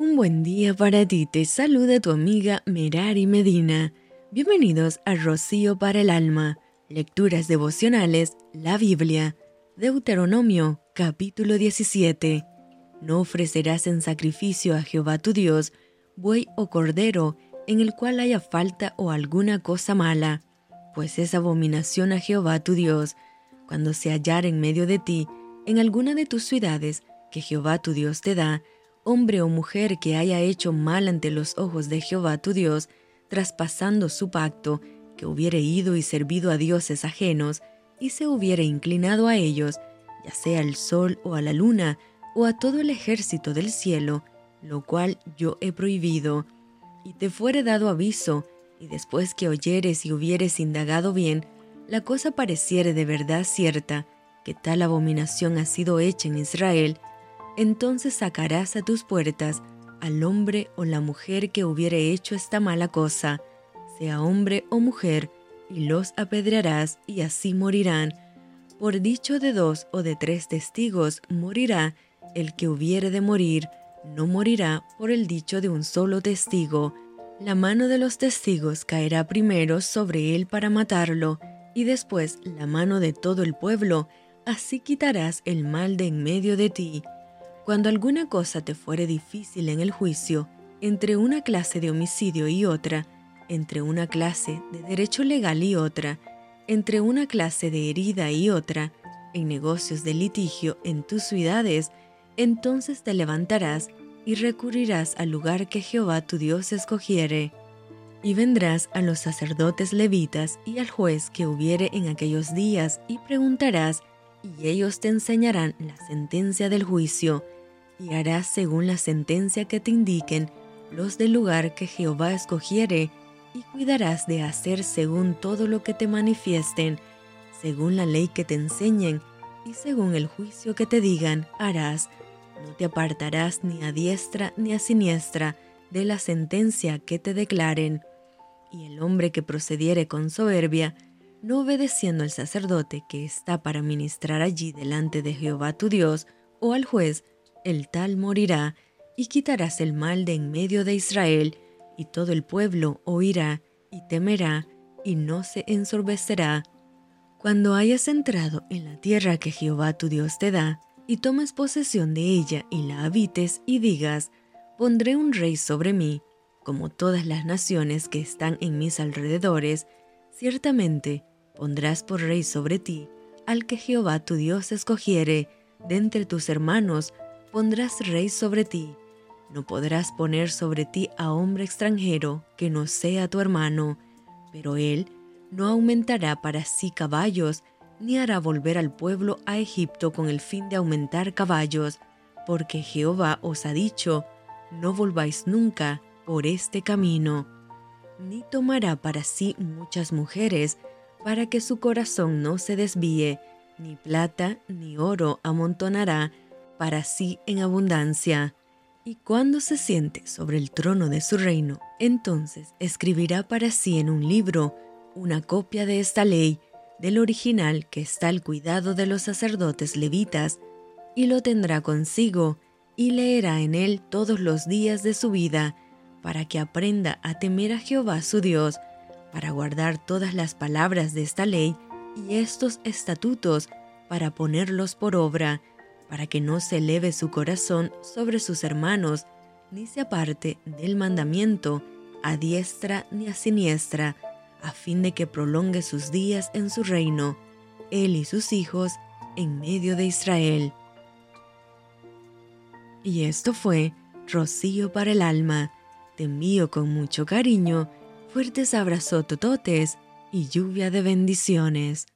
Un buen día para ti, te saluda tu amiga Merari Medina. Bienvenidos a Rocío para el Alma, Lecturas Devocionales, la Biblia, Deuteronomio, capítulo 17. No ofrecerás en sacrificio a Jehová tu Dios buey o cordero en el cual haya falta o alguna cosa mala, pues es abominación a Jehová tu Dios, cuando se hallar en medio de ti, en alguna de tus ciudades, que Jehová tu Dios te da, hombre o mujer que haya hecho mal ante los ojos de Jehová tu Dios, traspasando su pacto, que hubiere ido y servido a dioses ajenos, y se hubiere inclinado a ellos, ya sea al sol o a la luna, o a todo el ejército del cielo, lo cual yo he prohibido, y te fuere dado aviso, y después que oyeres y hubieres indagado bien, la cosa pareciere de verdad cierta, que tal abominación ha sido hecha en Israel, entonces sacarás a tus puertas al hombre o la mujer que hubiere hecho esta mala cosa, sea hombre o mujer, y los apedrearás y así morirán. Por dicho de dos o de tres testigos morirá el que hubiere de morir, no morirá por el dicho de un solo testigo. La mano de los testigos caerá primero sobre él para matarlo, y después la mano de todo el pueblo, así quitarás el mal de en medio de ti. Cuando alguna cosa te fuere difícil en el juicio, entre una clase de homicidio y otra, entre una clase de derecho legal y otra, entre una clase de herida y otra, en negocios de litigio en tus ciudades, entonces te levantarás y recurrirás al lugar que Jehová tu Dios escogiere. Y vendrás a los sacerdotes levitas y al juez que hubiere en aquellos días y preguntarás, y ellos te enseñarán la sentencia del juicio, y harás según la sentencia que te indiquen los del lugar que Jehová escogiere, y cuidarás de hacer según todo lo que te manifiesten, según la ley que te enseñen, y según el juicio que te digan, harás. No te apartarás ni a diestra ni a siniestra de la sentencia que te declaren. Y el hombre que procediere con soberbia, no obedeciendo al sacerdote que está para ministrar allí delante de Jehová tu Dios, o al juez, el tal morirá, y quitarás el mal de en medio de Israel, y todo el pueblo oirá y temerá, y no se ensorbecerá. Cuando hayas entrado en la tierra que Jehová tu Dios te da, y tomes posesión de ella y la habites, y digas, pondré un rey sobre mí, como todas las naciones que están en mis alrededores, ciertamente pondrás por rey sobre ti al que Jehová tu Dios escogiere, de entre tus hermanos pondrás rey sobre ti. No podrás poner sobre ti a hombre extranjero que no sea tu hermano, pero él no aumentará para sí caballos, ni hará volver al pueblo a Egipto con el fin de aumentar caballos, porque Jehová os ha dicho, no volváis nunca por este camino, ni tomará para sí muchas mujeres, para que su corazón no se desvíe, ni plata ni oro amontonará para sí en abundancia. Y cuando se siente sobre el trono de su reino, entonces escribirá para sí en un libro una copia de esta ley, del original que está al cuidado de los sacerdotes levitas, y lo tendrá consigo, y leerá en él todos los días de su vida, para que aprenda a temer a Jehová su Dios, para guardar todas las palabras de esta ley y estos estatutos, para ponerlos por obra, para que no se eleve su corazón sobre sus hermanos, ni se aparte del mandamiento, a diestra ni a siniestra, a fin de que prolongue sus días en su reino, él y sus hijos, en medio de Israel. Y esto fue Rocío para el alma. Te envío con mucho cariño, fuertes abrazos tototes y lluvia de bendiciones.